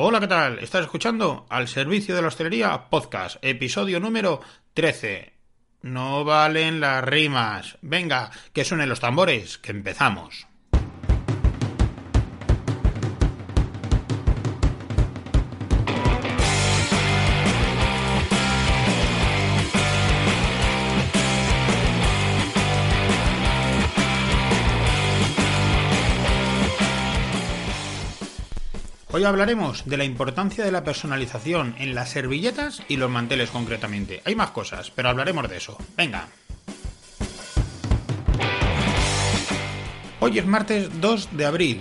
Hola, ¿qué tal? ¿Estás escuchando Al Servicio de la Hostelería Podcast, episodio número 13. No valen las rimas. Venga, que suenen los tambores, que empezamos. Hoy hablaremos de la importancia de la personalización en las servilletas y los manteles concretamente. Hay más cosas, pero hablaremos de eso. Venga. Hoy es martes 2 de abril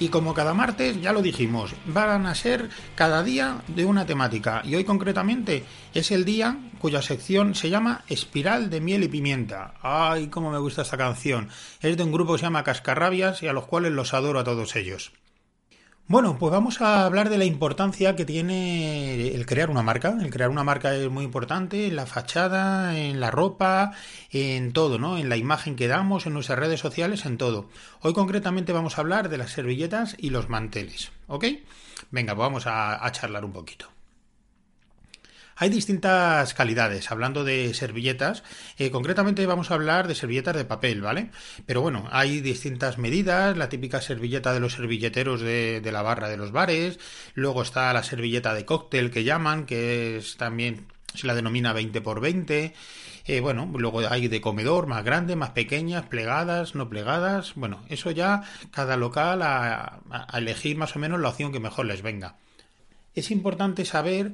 y como cada martes, ya lo dijimos, van a ser cada día de una temática. Y hoy concretamente es el día cuya sección se llama Espiral de miel y pimienta. Ay, cómo me gusta esta canción. Es de un grupo que se llama Cascarrabias y a los cuales los adoro a todos ellos. Bueno, pues vamos a hablar de la importancia que tiene el crear una marca. El crear una marca es muy importante en la fachada, en la ropa, en todo, ¿no? En la imagen que damos, en nuestras redes sociales, en todo. Hoy concretamente vamos a hablar de las servilletas y los manteles, ¿ok? Venga, pues vamos a, a charlar un poquito. Hay distintas calidades. Hablando de servilletas, eh, concretamente vamos a hablar de servilletas de papel, ¿vale? Pero bueno, hay distintas medidas. La típica servilleta de los servilleteros de, la barra de los bares. Luego está la servilleta de cóctel que llaman, que es también se la denomina 20 por 20. Eh, bueno, luego hay de comedor, más grande, más pequeñas, plegadas, no plegadas. Bueno, eso ya cada local a, a elegir más o menos la opción que mejor les venga. Es importante saber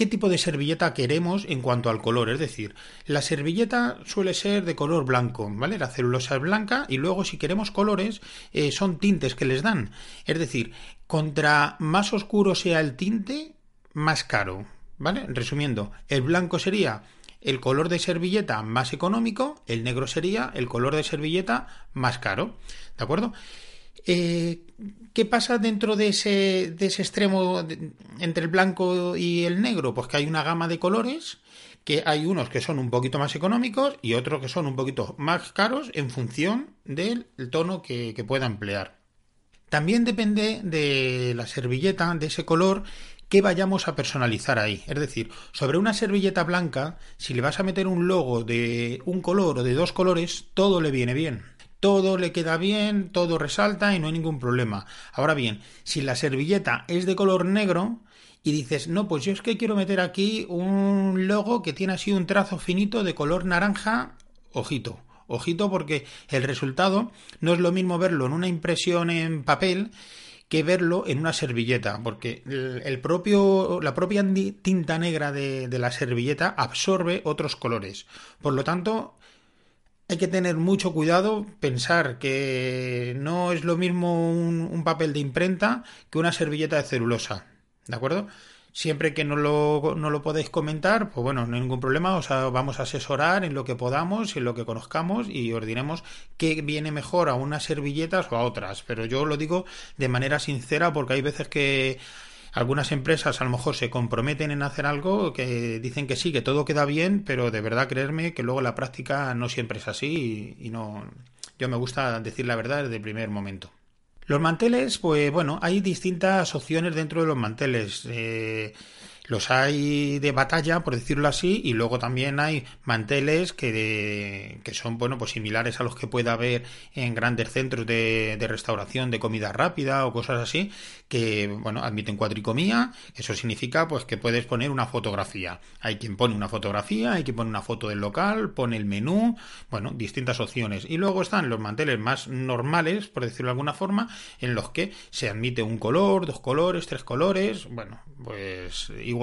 qué tipo de servilleta queremos en cuanto al color. Es decir, la servilleta suele ser de color blanco, ¿vale? La celulosa es blanca y luego si queremos colores eh, son tintes que les dan. Es decir, contra más oscuro sea el tinte, más caro, ¿vale? Resumiendo, el blanco sería el color de servilleta más económico, el negro sería el color de servilleta más caro, ¿de acuerdo? Eh, ¿Qué pasa dentro de ese, extremo entre el blanco y el negro? Pues que hay una gama de colores, que hay unos que son un poquito más económicos y otros que son un poquito más caros en función del tono que, que pueda emplear. También depende de la servilleta, de ese color, que vayamos a personalizar ahí. Es decir, sobre una servilleta blanca, si le vas a meter un logo de un color o de dos colores, todo le viene bien todo le queda bien, todo resalta y no hay ningún problema. Ahora bien, si la servilleta es de color negro y dices, no, pues yo es que quiero meter aquí un logo que tiene así un trazo finito de color naranja, ojito. Ojito porque el resultado no es lo mismo verlo en una impresión en papel que verlo en una servilleta, porque el propio, la propia tinta negra de, de la servilleta absorbe otros colores. Por lo tanto, hay que tener mucho cuidado, pensar que no es lo mismo un, papel de imprenta que una servilleta de celulosa. ¿De acuerdo? Siempre que no lo, no lo podéis comentar, pues bueno, no hay ningún problema, os vamos a asesorar en lo que podamos, en lo que conozcamos y os qué viene mejor a unas servilletas o a otras. Pero yo lo digo de manera sincera porque hay veces que algunas empresas a lo mejor se comprometen en hacer algo que dicen que sí, que todo queda bien, pero de verdad creerme que luego la práctica no siempre es así y, no. Yo me gusta decir la verdad desde el primer momento. Los manteles, pues bueno, hay distintas opciones dentro de los manteles. Eh, los hay de batalla, por decirlo así, y luego también hay manteles que, que son, bueno, pues similares a los que puede haber en grandes centros de, de, restauración de comida rápida o cosas así, que, bueno, admiten cuadricomía, eso significa, pues, que puedes poner una fotografía. Hay quien pone una fotografía, hay quien pone una foto del local, pone el menú, bueno, distintas opciones. Y luego están los manteles más normales, por decirlo de alguna forma, en los que se admite un color, dos colores, tres colores, bueno, pues igual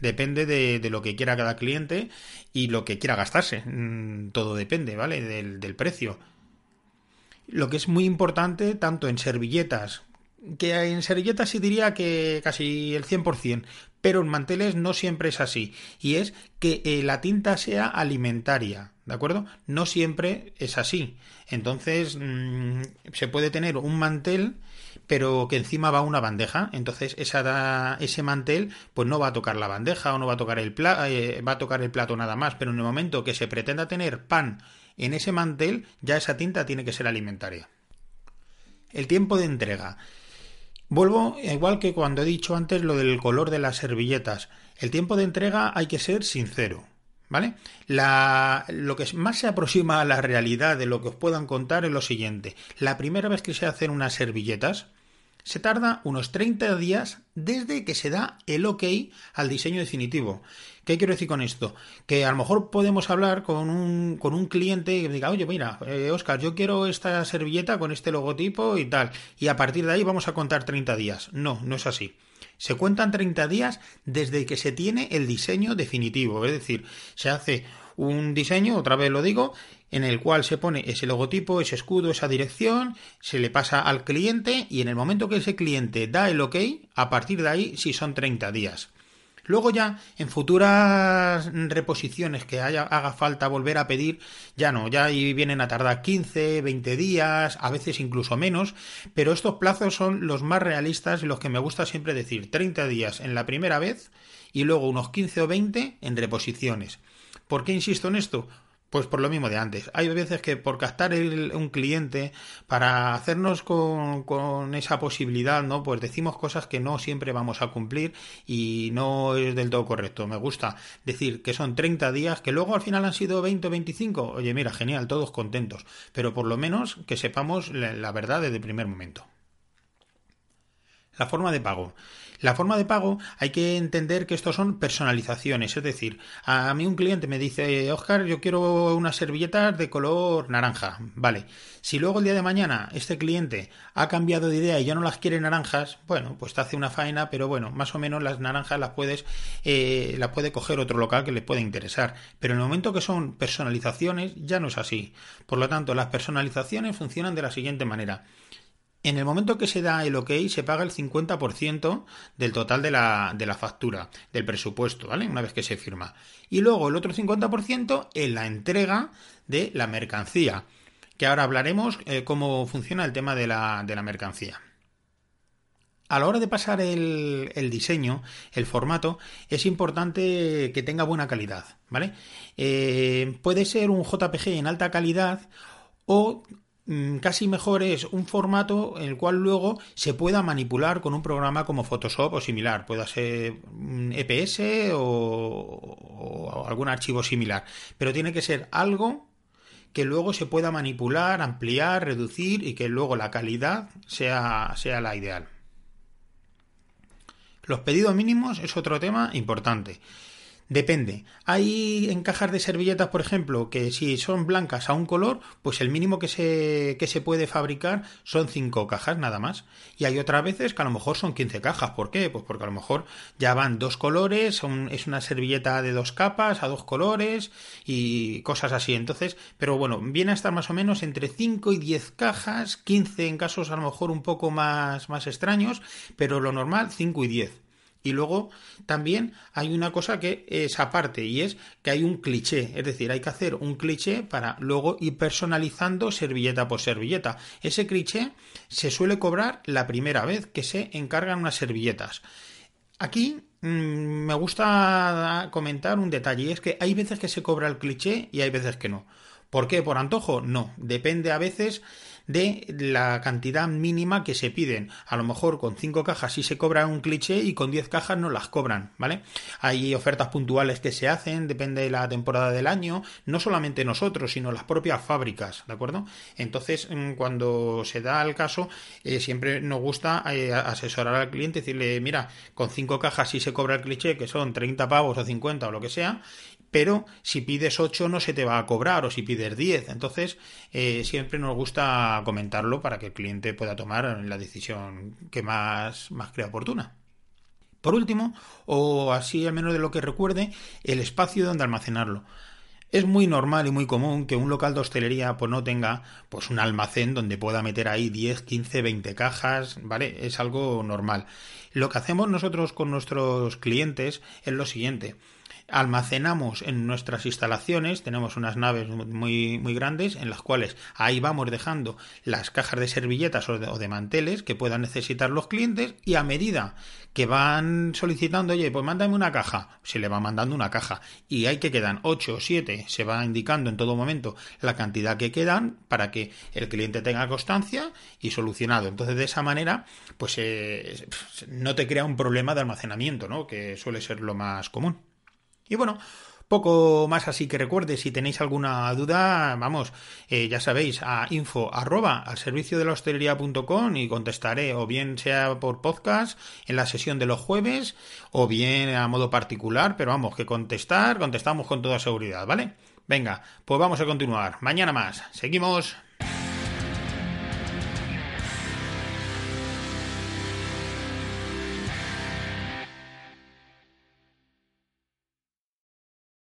Depende de, lo que quiera cada cliente y lo que quiera gastarse. Mm, todo depende, ¿vale? Del, del precio. Lo que es muy importante, tanto en servilletas que en servilletas sí diría que casi el 100%, pero en manteles no siempre es así. Y es que eh, la tinta sea alimentaria, ¿de acuerdo? No siempre es así. Entonces, mm, se puede tener un mantel pero que encima va una bandeja, entonces esa, ese mantel pues no va a tocar la bandeja o no va a tocar el plato, eh, va a tocar el plato nada más, pero en el momento que se pretenda tener pan en ese mantel, ya esa tinta tiene que ser alimentaria. El tiempo de entrega. Vuelvo, igual que cuando he dicho antes lo del color de las servilletas. El tiempo de entrega hay que ser sincero. ¿Vale? Lo que más se aproxima a la realidad de lo que os puedan contar es lo siguiente. La primera vez que se hacen unas servilletas, se tarda unos 30 días desde que se da el ok al diseño definitivo. ¿Qué quiero decir con esto? Que a lo mejor podemos hablar con un, con un cliente que diga, oye, mira, Oscar, eh, yo quiero esta servilleta con este logotipo y tal. Y a partir de ahí vamos a contar 30 días. No, no es así. Se cuentan 30 días desde que se tiene el diseño definitivo, es decir, se hace un diseño, otra vez lo digo, en el cual se pone ese logotipo, ese escudo, esa dirección, se le pasa al cliente y en el momento que ese cliente da el ok, a partir de ahí sí son 30 días. Luego ya, en futuras reposiciones que haya, haga falta volver a pedir, ya no, ya ahí vienen a tardar 15, 20 días, a veces incluso menos, pero estos plazos son los más realistas y los que me gusta siempre decir, 30 días en la primera vez y luego unos 15 o 20 en reposiciones. ¿Por qué insisto en esto? Pues por lo mismo de antes. Hay veces que por captar un cliente, para hacernos con, esa posibilidad, ¿no? Pues decimos cosas que no siempre vamos a cumplir y no es del todo correcto. Me gusta decir que son 30 días, que luego al final han sido 20 o 25. Oye, mira, genial, todos contentos. Pero por lo menos que sepamos la verdad desde el primer momento. La forma de pago. La forma de pago hay que entender que estos son personalizaciones, es decir, a mí un cliente me dice, Oscar, yo quiero unas servilletas de color naranja, vale. Si luego el día de mañana este cliente ha cambiado de idea y ya no las quiere naranjas, bueno, pues te hace una faena, pero bueno, más o menos las naranjas las puedes, eh, las puede coger otro local que le pueda interesar. Pero en el momento que son personalizaciones, ya no es así. Por lo tanto, las personalizaciones funcionan de la siguiente manera. En el momento que se da el OK, se paga el 50% del total de la, de la, factura, del presupuesto, ¿vale? Una vez que se firma. Y luego el otro 50% en la entrega de la mercancía, que ahora hablaremos eh, cómo funciona el tema de la, de la, mercancía. A la hora de pasar el, el, diseño, el formato, es importante que tenga buena calidad, ¿vale? Eh, puede ser un JPG en alta calidad o casi mejor es un formato en el cual luego se pueda manipular con un programa como Photoshop o similar, pueda ser un EPS o, algún archivo similar, pero tiene que ser algo que luego se pueda manipular, ampliar, reducir y que luego la calidad sea, sea la ideal. Los pedidos mínimos es otro tema importante. Depende. Hay en cajas de servilletas, por ejemplo, que si son blancas a un color, pues el mínimo que se, que se puede fabricar son 5 cajas nada más. Y hay otras veces que a lo mejor son 15 cajas. ¿Por qué? Pues porque a lo mejor ya van dos colores, es una servilleta de dos capas a dos colores y cosas así. Entonces, pero bueno, viene a estar más o menos entre 5 y 10 cajas, 15 en casos a lo mejor un poco más, más extraños, pero lo normal 5 y 10. Y luego también hay una cosa que es aparte y es que hay un cliché, es decir, hay que hacer un cliché para luego ir personalizando servilleta por servilleta. Ese cliché se suele cobrar la primera vez que se encargan unas servilletas. Aquí mm, me gusta comentar un detalle y es que hay veces que se cobra el cliché y hay veces que no. ¿Por qué? ¿Por antojo? No. Depende a veces de la cantidad mínima que se piden. A lo mejor con 5 cajas sí se cobra un cliché y con 10 cajas no las cobran, ¿vale? Hay ofertas puntuales que se hacen, depende de la temporada del año, no solamente nosotros, sino las propias fábricas, ¿de acuerdo? Entonces, mm, cuando se da el caso, eh, siempre nos gusta eh, asesorar al cliente, decirle, mira, con 5 cajas sí se cobra el cliché, que son 30 pavos o 50 o lo que sea, pero si pides 8 no se te va a cobrar o si pides 10. Entonces, eh, siempre nos gusta comentarlo para que el cliente pueda tomar la decisión que más, más crea oportuna. Por último, o así al menos de lo que recuerde, el espacio donde almacenarlo. Es muy normal y muy común que un local de hostelería pues no tenga pues un almacén donde pueda meter ahí 10, 15, 20 cajas, ¿vale? Es algo normal. Lo que hacemos nosotros con nuestros clientes es lo siguiente almacenamos en nuestras instalaciones, tenemos unas naves muy, muy grandes en las cuales ahí vamos dejando las cajas de servilletas o de, manteles que puedan necesitar los clientes y a medida que van solicitando, oye, pues mándame una caja, se le va mandando una caja y hay que quedan 8 o 7, se va indicando en todo momento la cantidad que quedan para que el cliente tenga constancia y solucionado. Entonces, de esa manera, pues eh, no te crea un problema de almacenamiento, ¿no? Que suele ser lo más común. Y bueno, poco más así que recuerde, si tenéis alguna duda, vamos, eh, ya sabéis, a info arroba al servicio de la hostelería.com y contestaré, o bien sea por podcast en la sesión de los jueves, o bien a modo particular, pero vamos, que contestar, contestamos con toda seguridad, ¿vale? Venga, pues vamos a continuar. Mañana más. Seguimos.